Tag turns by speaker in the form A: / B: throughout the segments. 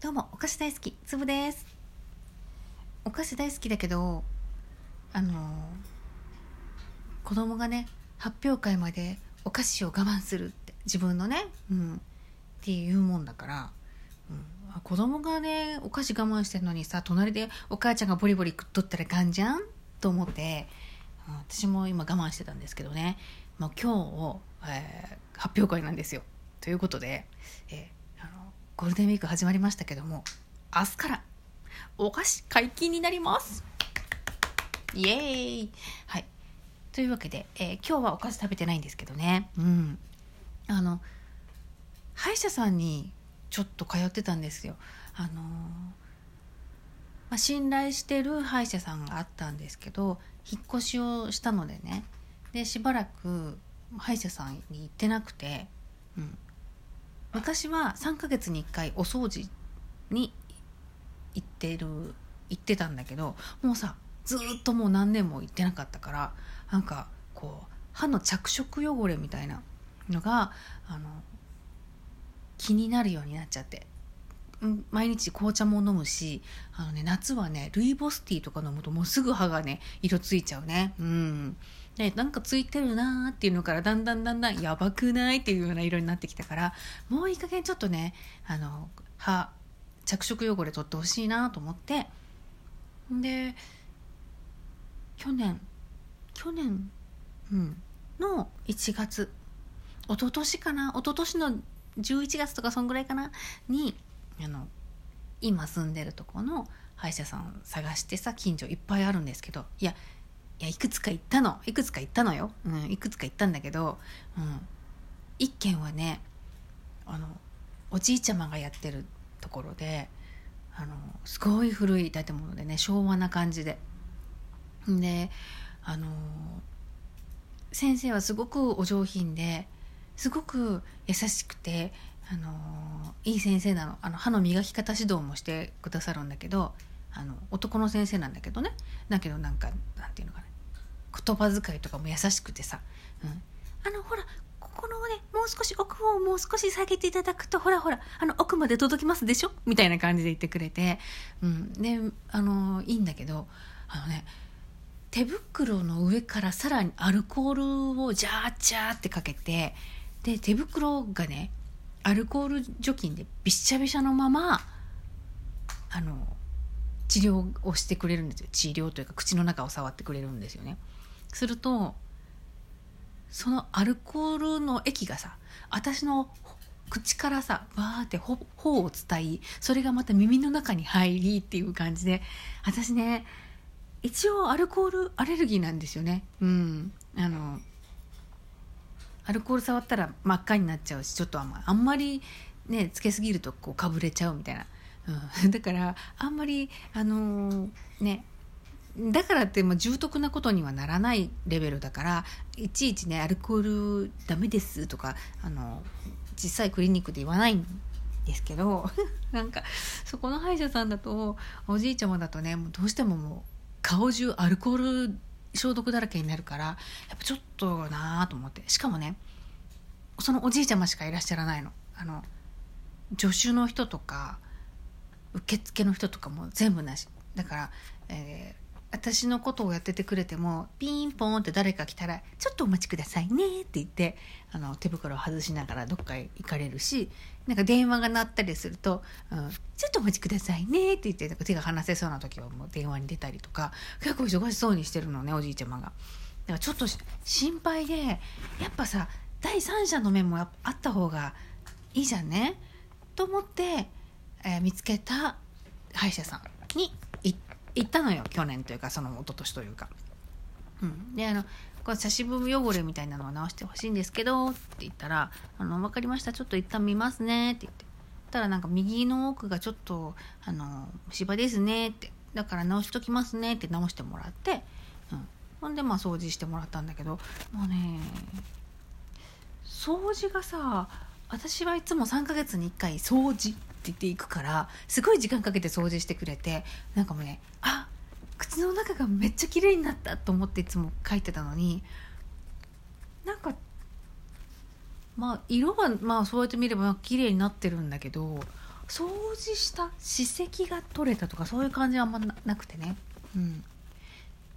A: どうもお菓子大好きつぶです。お菓子大好きだけどあの子供がね発表会までお菓子を我慢するって自分のね、うん、っていうもんだから、うん、子供がねお菓子我慢してるのにさ隣でお母ちゃんがボリボリ食っとったらかんじゃん？と思って、うん、私も今我慢してたんですけどね、まあ、今日、えー、発表会なんですよ。ということで、えー、ゴールデンウィーク始まりましたけども明日からお菓子解禁になります。イエーイ。はい。というわけで、えー、今日はお菓子食べてないんですけどね。うん。あの歯医者さんにちょっと通ってたんですよ。あのー、まあ、信頼してる歯医者さんがあったんですけど引っ越しをしたのでね。でしばらく歯医者さんに行ってなくて、うん、昔は3ヶ月に1回お掃除に行ってる行ってたんだけどもうさずっともう何年も行ってなかったからなんかこう歯の着色汚れみたいなのがあの気になるようになっちゃって。毎日紅茶も飲むしあの、ね、夏はねルイボスティーとか飲むともうすぐ歯がね色ついちゃうね。うん。でなんかついてるなーっていうのからだんだんだんだんやばくないっていうような色になってきたからもういい加減ちょっとねあの歯着色汚れ取ってほしいなと思ってで去年去年、うん、の1月一昨年かな一昨年の11月とかそんぐらいかなにあの今住んでるとこの歯医者さん探してさ近所いっぱいあるんですけどいやいやいくつか行ったの。いくつか行ったのよ、うん、いくつか行ったんだけど、うん、一軒はねあのおじいちゃまがやってるところであのすごい古い建物でね昭和な感じで。であの先生はすごくお上品ですごく優しくてあのいい先生なの。あの歯の磨き方指導もしてくださるんだけどあの男の先生なんだけどね。だけどなんかなんていうのかな。言葉遣いとかも優しくてさ、うん、あのほらここのねもう少し奥をもう少し下げていただくとほらほらあの奥まで届きますでしょ？みたいな感じで言ってくれて、うん、であのいいんだけどあのね手袋の上からさらにアルコールをジャージャーってかけてで手袋がねアルコール除菌でびしゃびしゃのままあの治療をしてくれるんですよ。治療というか口の中を触ってくれるんですよね。するとそのアルコールの液がさ私の口からさわーって頬を伝いそれがまた耳の中に入りっていう感じで私ね一応アルコールアレルギーなんですよね。うん。あのアルコール触ったら真っ赤になっちゃうしちょっとあんまりねつけすぎるとこうかぶれちゃうみたいな、うん、だからあんまりあのー、ねだからっても重篤なことにはならないレベルだからいちいちねアルコールダメですとかあの実際クリニックで言わないんですけど なんかそこの歯医者さんだとおじいちゃまだとねもうどうしてももう顔中アルコール消毒だらけになるからやっぱちょっとなあと思ってしかもねそのおじいちゃましかいらっしゃらないの。あの助手の人とか受付の人とかも全部なしだから、えー、私のことをやっててくれてもピンポンって誰か来たら「ちょっとお待ちくださいね」って言ってあの手袋を外しながらどっかへ行かれるしなんか電話が鳴ったりすると「うん、ちょっとお待ちくださいね」って言ってなんか手が離せそうな時はもう電話に出たりとか結構忙しそうにしてるのねおじいちゃまが。だからちょっと心配でやっぱさ第三者の面もあった方がいいじゃんね？と思って、えー、見つけた歯医者さんに行っ。たのよ去年というかその一昨年というか。うん、であのこれ差し部汚れみたいなのを直してほしいんですけどって言ったら「あの分かりました。ちょっと一旦見ますね」って言って。たらなんか右の奥がちょっとあの芝ですね。って。だから直しときますね。って直してもらって、うん、ほんでまあ掃除してもらったんだけど。もうね掃除がさ私はいつも3ヶ月に1回掃除って言っていくからすごい時間かけて掃除してくれてなんかもうねあ靴の中がめっちゃ綺麗になったと思っていつも書いてたのになんかまあ色はまあそうやって見れば綺麗になってるんだけど掃除した歯石が取れたとかそういう感じはあんまなくてね。うん。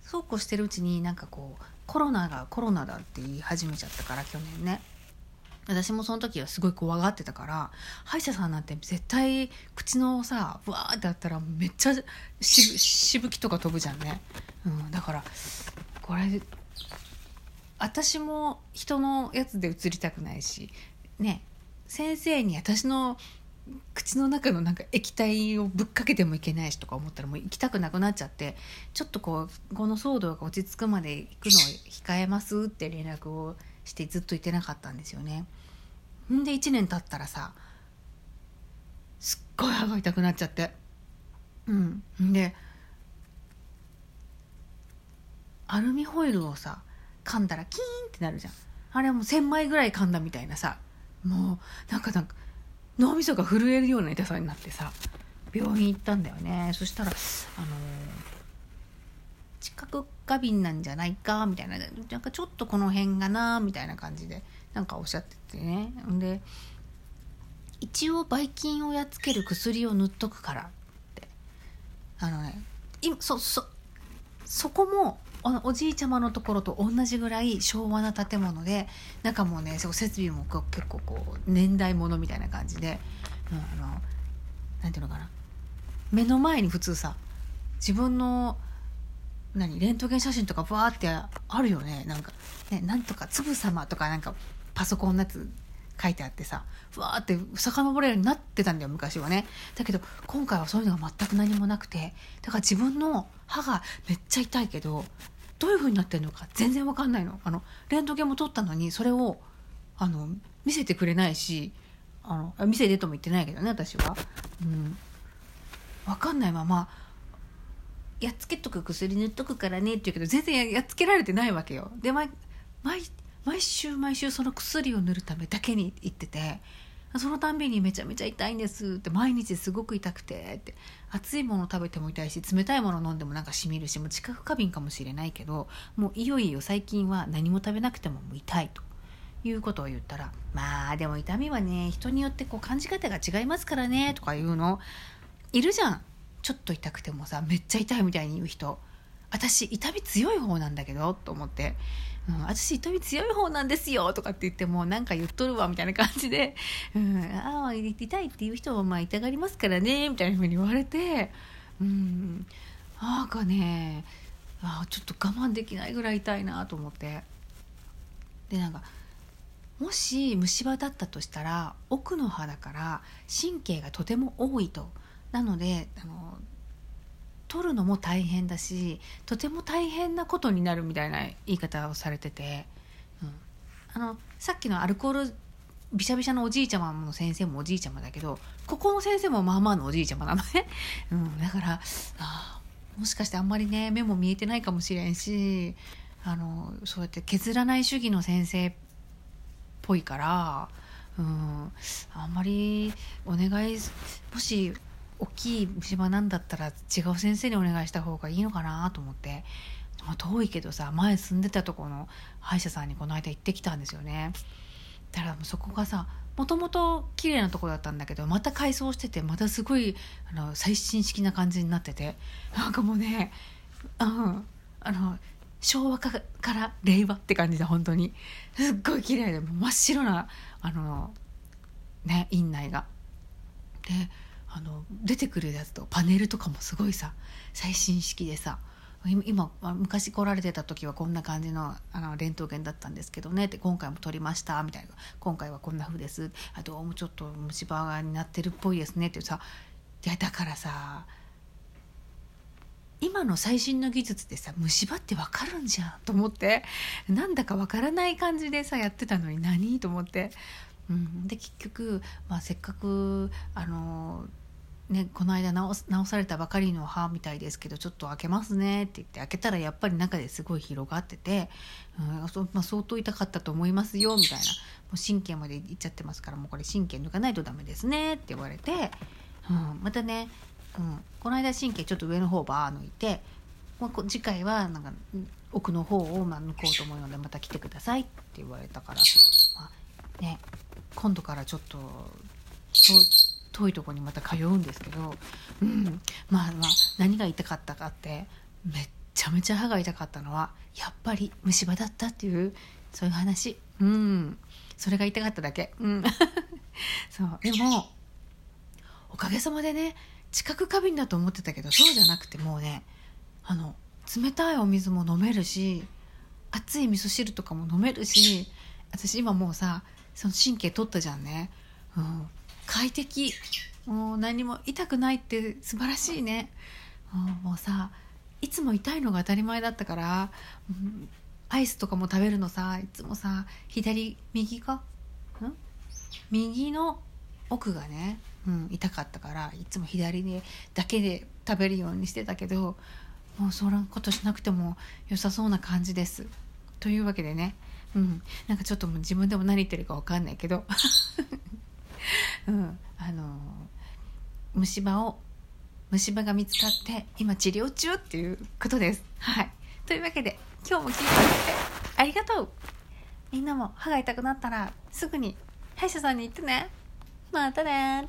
A: そうこうしてるうちになんかこうコロナがコロナだって言い始めちゃったから去年ね。私もその時はすごい怖がってたから歯医者さんなんて絶対口のさブワーってやったらめっちゃししぶきとか飛ぶじゃんね、うん、だからこれ私も人のやつで映りたくないしね先生に私の口の中のなんか液体をぶっかけてもいけないしとか思ったらもう行きたくなくなっちゃってちょっとこうこの騒動が落ち着くまで行くのを控えますって連絡をしてずっと行ってなかったんですよね。んで1年経ったらさすっごい歯が痛くなっちゃって。うん。でアルミホイルをさ噛んだらキーンってなるじゃん。あれはもう1,000枚ぐらい噛んだみたいなさもうなんかなんか脳みそが震えるような痛さになってさ病院行ったんだよね。そしたらあのー、知覚過敏なんじゃないかみたいな。なんかちょっとこの辺がなみたいな感じでなんかおっしゃっててね。で一応ばい菌をやっつける薬を塗っとくからって。あのね今そそそこもおじいちゃまのところと同じぐらい昭和な建物で中もねそう設備も結構こう年代物みたいな感じで、うん、あのなんていうのかな。目の前に普通さ自分の何レントゲン写真とかバーってあるよね。なんかねなんとか粒様とかなんかパソコンのやつ書いてあってさふわーって遡れるようになってたんだよ昔はね。だけど今回はそういうのが全く何もなくてだから自分の歯がめっちゃ痛いけどどういう風になってるのか全然わかんないの。あのレントゲンも撮ったのにそれをあの見せてくれないしあの見せてとも言ってないけどね私は。うん。分かんないままやっつけとく薬塗っとくからねって言うけど全然やっつけられてないわけよ。で毎毎週毎週その薬を塗るためだけに行っててそのたんびにめちゃめちゃ痛いんですって毎日すごく痛くてって熱いもの食べても痛いし冷たいもの飲んでもなんかしみるしもう知覚過敏かもしれないけどもういよいよ最近は何も食べなくても痛いと。いうことを言ったらまあでも痛みはね人によってこう感じ方が違いますからねとか言うのいるじゃん。ちょっと痛くてもさめっちゃ痛いみたいに言う人私痛み強い方なんだけどと思ってうん、私痛み強い方なんですよとかって言ってもなんか言っとるわみたいな感じで、うん、ああ痛いっていう人はまあ痛がりますからねみたいなふうに言われて、うん、なんかねあちょっと我慢できないぐらい痛いなと思って。でなんかもし虫歯だったとしたら奥の歯だから神経がとても多いとなのであの取るのも大変だしとても大変なことになるみたいな言い方をされてて、うん、あのさっきのアルコールびしゃびしゃのおじいちゃまの先生もおじいちゃまだけどここの先生もまあまあのおじいちゃまなのね、うん、だからあもしかしてあんまりね目も見えてないかもしれんしあのそうやって削らない主義の先生っぽいから、うん、あんまりお願いもし大きい虫歯なんだったら違う先生にお願いした方がいいのかなと思って、まあ、遠いけどさ前住んでたとこの歯医者さんにこの間行ってきたんですよね。だからそこがさもともと綺麗なとこだったんだけどまた改装しててまたすごいあの最新式な感じになっててなんかもうね、うん、あの昭和から令和って感じで本当に。すっごい綺麗で真っ白なあのね院内が。であの出てくるやつとパネルとかもすごいさ最新式でさ今昔来られてた時はこんな感じのあのレントゲンだったんですけどねって今回も撮りましたみたいな。今回はこんな風です。あどうもちょっと虫歯になってるっぽいですねってさいやだからさ今の最新の技術でさ虫歯って分かるんじゃんと思ってなんだか分からない感じでさやってたのに何と思って、うん、で結局、まあ、せっかくあのね、この間直直されたばかりの歯みたいですけどちょっと開けますねって言って開けたらやっぱり中ですごい広がってて、うんそまあ、相当痛かったと思いますよみたいなもう神経までいっちゃってますからもうこれ神経抜かないとダメですねって言われて、うん、またね、うん、この間神経ちょっと上の方バー抜いて、まあ、次回はなんか奥の方をまあ抜こうと思うのでまた来てくださいって言われたから、まあね、今度からちょっと。遠いとこにまた通うんですけど、うん、まあまあ何が痛かったかってめっちゃめちゃ歯が痛かったのはやっぱり虫歯だったっていうそういう話。うん。それが痛かっただけ。うん。そう。でもおかげさまでね知覚過敏だと思ってたけどそうじゃなくてもうねあの冷たいお水も飲めるし熱い味噌汁とかも飲めるし私今もうさその神経取ったじゃんね、うん、快適。もう何も痛くないって素晴らしいね、もうさいつも痛いのが当たり前だったから、うんアイスとかも食べるのさいつもさ左右か？ん？右の奥がね、うん、痛かったからいつも左でだけで食べるようにしてたけどもうそんなことしなくても良さそうな感じです。というわけでね、うん、なんかちょっともう自分でも何言ってるか分かんないけど、うん、あの虫歯を虫歯が見つかって今治療中っていうことです。はい、というわけで今日も聞いてくれてありがとう。みんなも歯が痛くなったらすぐに歯医者さんに行ってね。またね